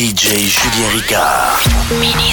DJ Julien Ricard. Mini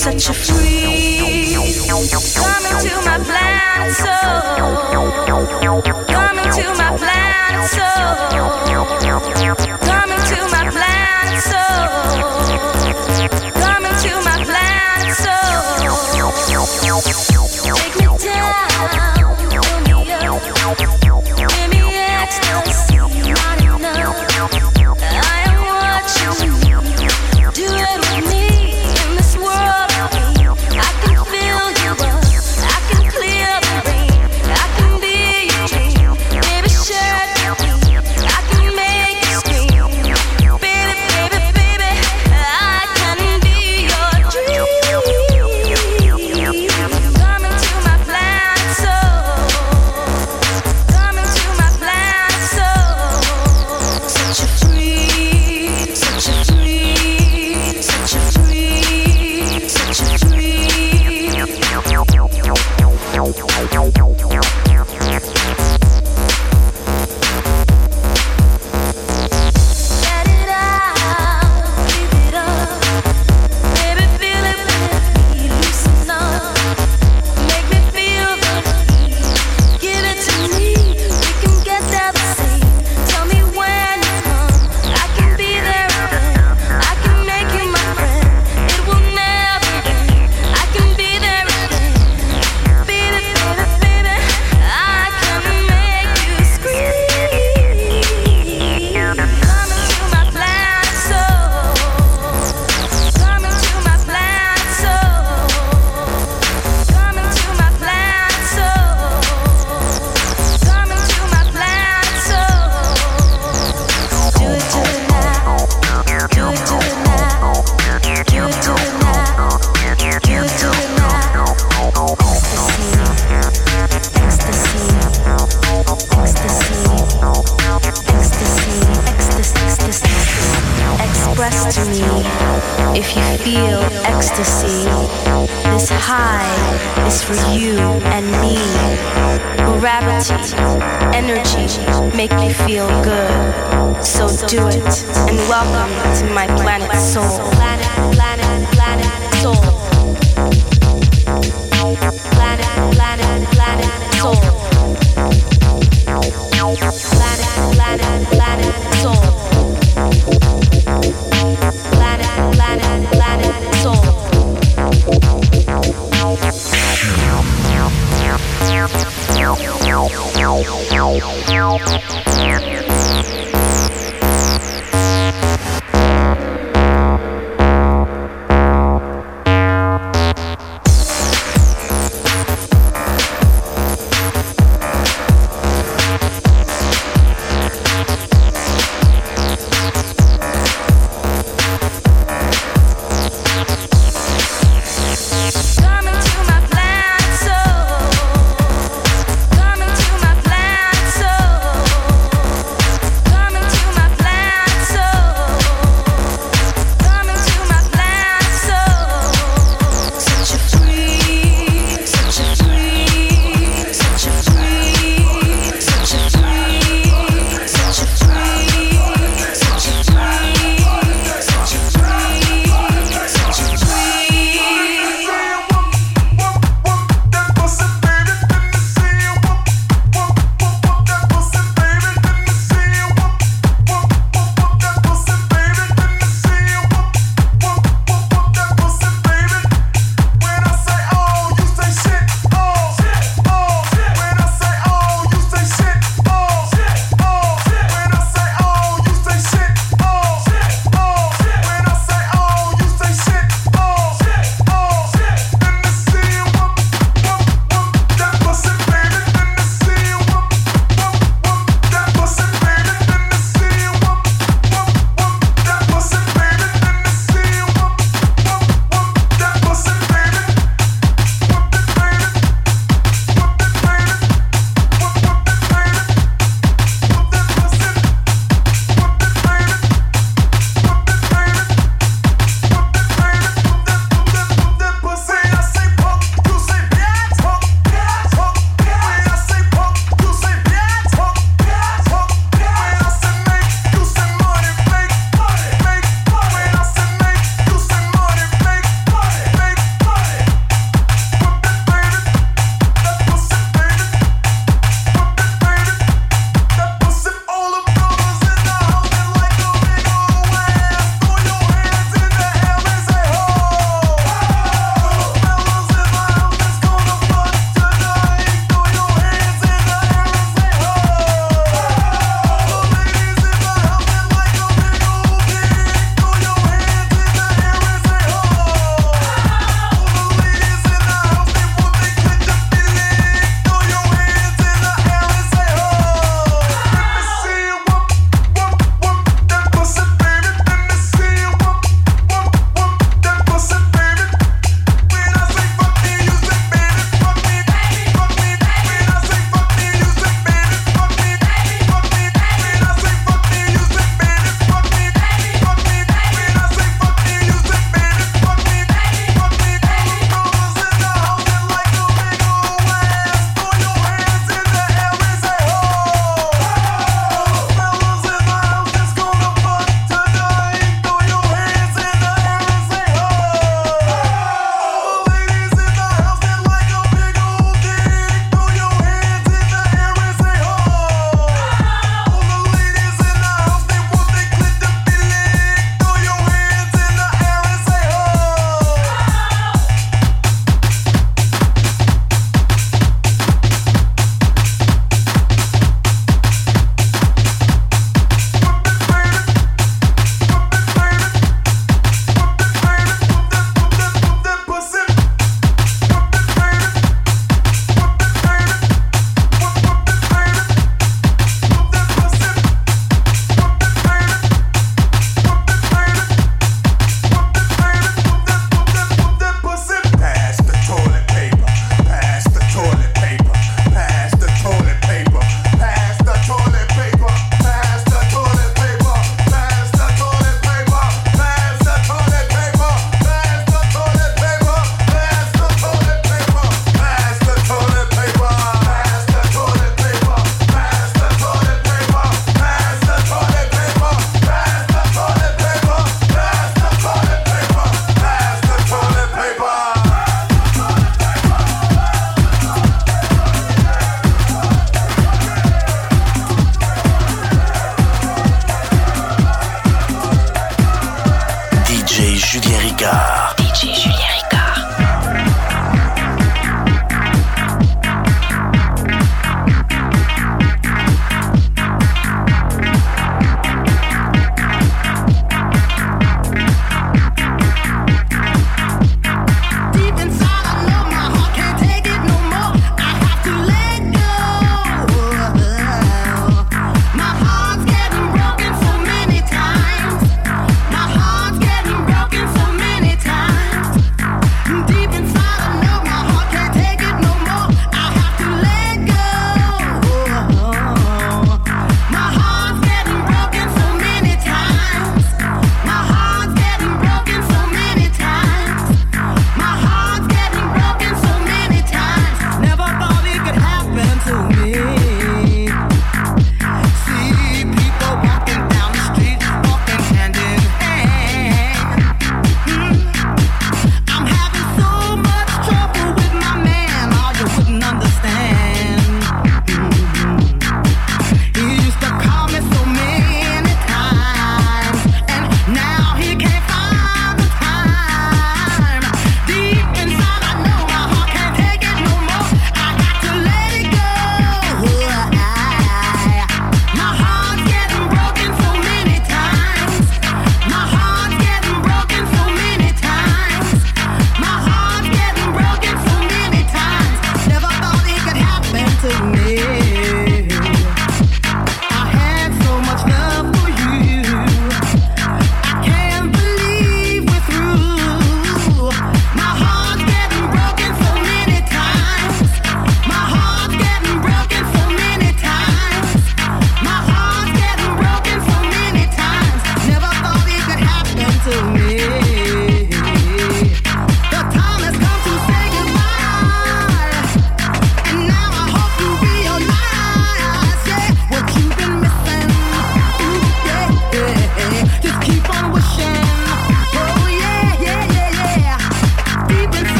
such a freeze. Coming to my blind soul. Coming to my blind soul. feel good. So do it and welcome to my planet soul.